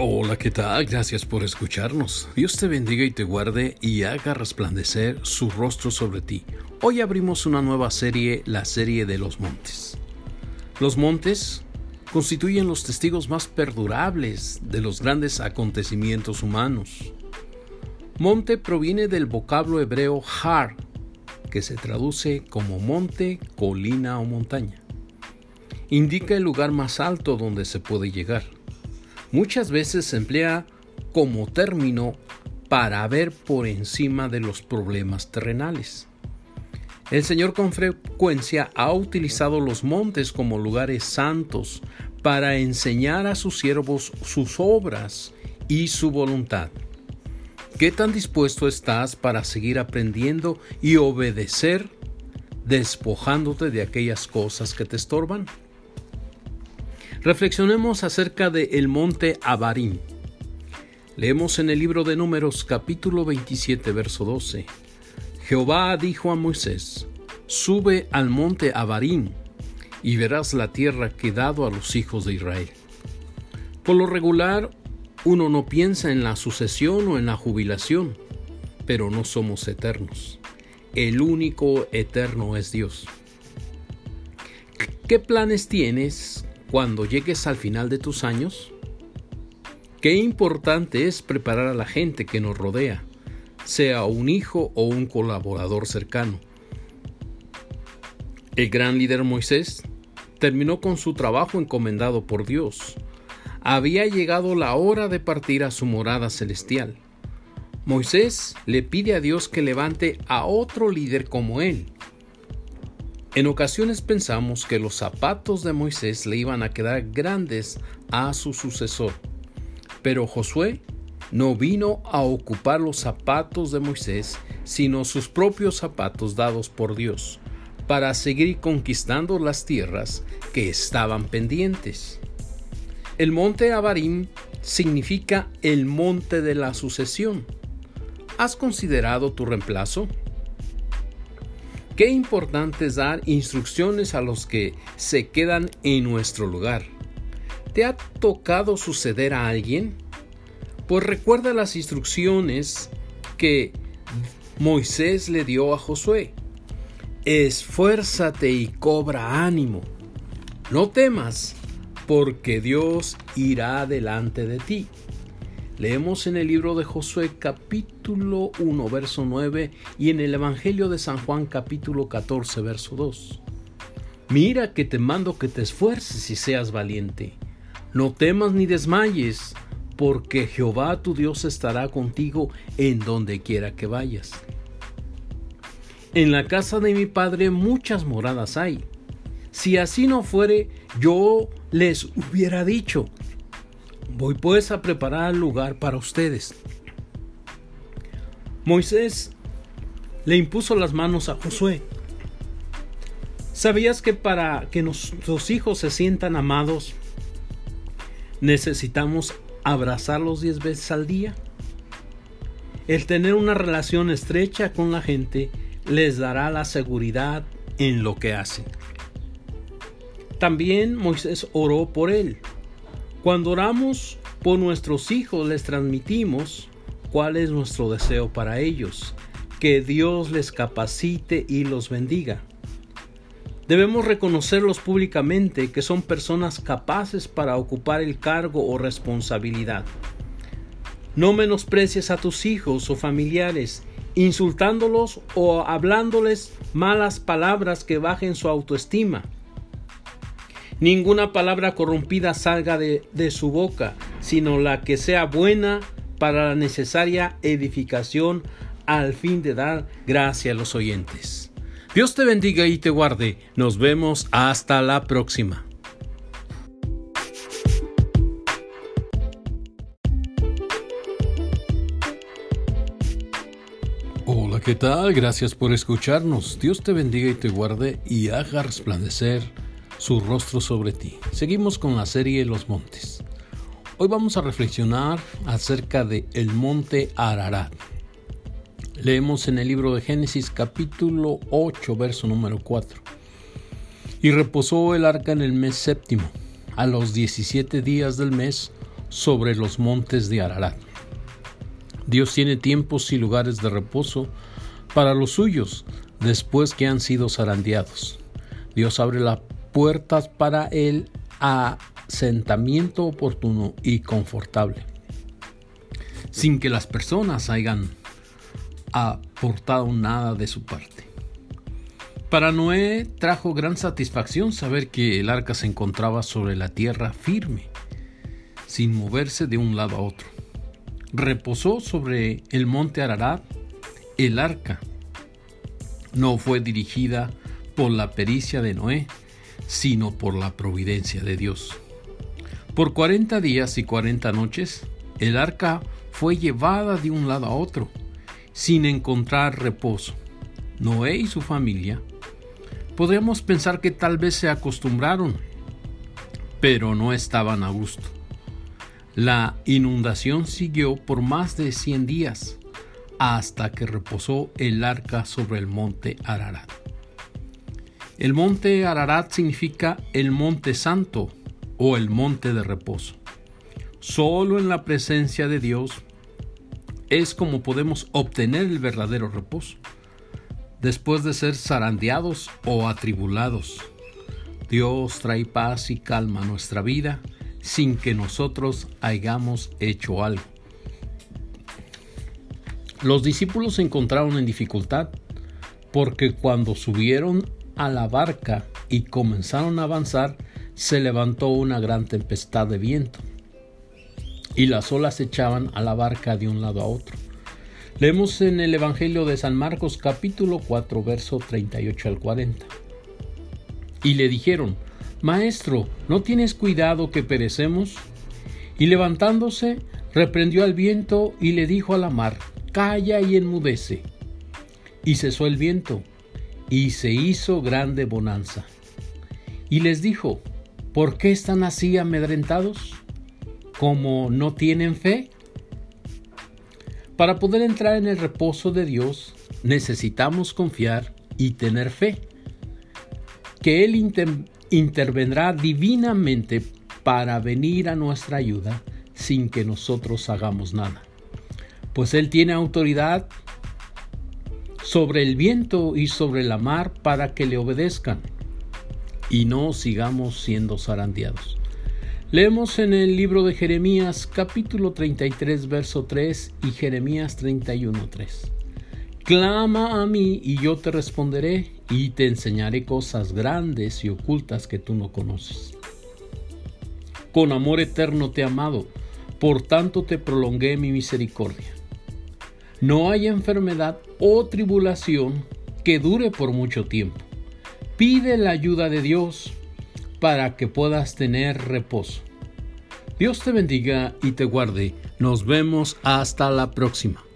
Hola, ¿qué tal? Gracias por escucharnos. Dios te bendiga y te guarde y haga resplandecer su rostro sobre ti. Hoy abrimos una nueva serie, la serie de los montes. Los montes constituyen los testigos más perdurables de los grandes acontecimientos humanos. Monte proviene del vocablo hebreo har, que se traduce como monte, colina o montaña. Indica el lugar más alto donde se puede llegar muchas veces se emplea como término para ver por encima de los problemas terrenales. El Señor con frecuencia ha utilizado los montes como lugares santos para enseñar a sus siervos sus obras y su voluntad. ¿Qué tan dispuesto estás para seguir aprendiendo y obedecer, despojándote de aquellas cosas que te estorban? Reflexionemos acerca de el monte Abarim. Leemos en el libro de Números capítulo 27 verso 12. Jehová dijo a Moisés, sube al monte Abarim y verás la tierra que he dado a los hijos de Israel. Por lo regular, uno no piensa en la sucesión o en la jubilación, pero no somos eternos. El único eterno es Dios. ¿Qué planes tienes cuando llegues al final de tus años? Qué importante es preparar a la gente que nos rodea, sea un hijo o un colaborador cercano. El gran líder Moisés terminó con su trabajo encomendado por Dios. Había llegado la hora de partir a su morada celestial. Moisés le pide a Dios que levante a otro líder como él, en ocasiones pensamos que los zapatos de Moisés le iban a quedar grandes a su sucesor, pero Josué no vino a ocupar los zapatos de Moisés, sino sus propios zapatos dados por Dios, para seguir conquistando las tierras que estaban pendientes. El monte Abarim significa el monte de la sucesión. ¿Has considerado tu reemplazo? Qué importante es dar instrucciones a los que se quedan en nuestro lugar. ¿Te ha tocado suceder a alguien? Pues recuerda las instrucciones que Moisés le dio a Josué. Esfuérzate y cobra ánimo. No temas, porque Dios irá delante de ti. Leemos en el libro de Josué capítulo 1 verso 9 y en el Evangelio de San Juan capítulo 14 verso 2. Mira que te mando que te esfuerces y seas valiente. No temas ni desmayes, porque Jehová tu Dios estará contigo en donde quiera que vayas. En la casa de mi padre muchas moradas hay. Si así no fuere, yo les hubiera dicho, Voy pues a preparar lugar para ustedes. Moisés le impuso las manos a Josué. ¿Sabías que para que nuestros hijos se sientan amados, necesitamos abrazarlos diez veces al día? El tener una relación estrecha con la gente les dará la seguridad en lo que hacen. También Moisés oró por él. Cuando oramos por nuestros hijos les transmitimos cuál es nuestro deseo para ellos, que Dios les capacite y los bendiga. Debemos reconocerlos públicamente que son personas capaces para ocupar el cargo o responsabilidad. No menosprecies a tus hijos o familiares, insultándolos o hablándoles malas palabras que bajen su autoestima. Ninguna palabra corrompida salga de, su boca, sino la que sea buena para la necesaria edificación al fin de dar gracia a los oyentes. Dios te bendiga y te guarde. Nos vemos hasta la próxima. Hola, ¿qué tal? Gracias por escucharnos. Dios te bendiga y te guarde y haga resplandecer su rostro sobre ti. Seguimos con la serie Los Montes. Hoy vamos a reflexionar acerca de el monte Ararat. Leemos en el libro de Génesis capítulo 8, verso número 4. Y reposó el arca en el mes séptimo. A los 17 días del mes sobre los montes de Ararat. Dios tiene tiempos y lugares de reposo para los suyos después que han sido zarandeados. Dios abre las puertas para el asentamiento oportuno y confortable, sin que las personas hayan aportado nada de su parte. Para Noé trajo gran satisfacción saber que el arca se encontraba sobre la tierra firme, sin moverse de un lado a otro. Reposó sobre el monte Ararat el arca. No fue dirigida por la pericia de Noé, sino por la providencia de Dios. Por cuarenta días y cuarenta noches, el arca fue llevada de un lado a otro, sin encontrar reposo. Noé y su familia podríamos pensar que tal vez se acostumbraron, pero no estaban a gusto. La inundación siguió por más de 100 días hasta que reposó el arca sobre el monte Ararat. El monte Ararat significa el monte santo o el monte de reposo. Solo en la presencia de Dios es como podemos obtener el verdadero reposo, después de ser zarandeados o atribulados. Dios trae paz y calma a nuestra vida sin que nosotros hayamos hecho algo. Los discípulos se encontraron en dificultad porque cuando subieron a la barca y comenzaron a avanzar, se levantó una gran tempestad de viento y las olas echaban a la barca de un lado a otro. Leemos en el Evangelio de San Marcos capítulo 4 verso 38 al 40. Y le dijeron, Maestro, ¿no tienes cuidado que perecemos? Y levantándose, reprendió al viento y le dijo a la mar, Calla y enmudece. Y cesó el viento, y se hizo grande bonanza. Y les dijo, ¿por qué están así amedrentados? ¿Como no tienen fe? Para poder entrar en el reposo de Dios necesitamos confiar y tener fe, que Él intervendrá divinamente para venir a nuestra ayuda sin que nosotros hagamos nada, pues Él tiene autoridad sobre el viento y sobre la mar para que le obedezcan y no sigamos siendo zarandeados. Leemos en el libro de Jeremías capítulo 33 verso 3 y Jeremías 31 3. Clama a mí y yo te responderé y te enseñaré cosas grandes y ocultas que tú no conoces. Con amor eterno te he amado, por tanto te prolongué mi misericordia. No hay enfermedad o tribulación que dure por mucho tiempo. Pide la ayuda de Dios para que puedas tener reposo. Dios te bendiga y te guarde. Nos vemos hasta la próxima.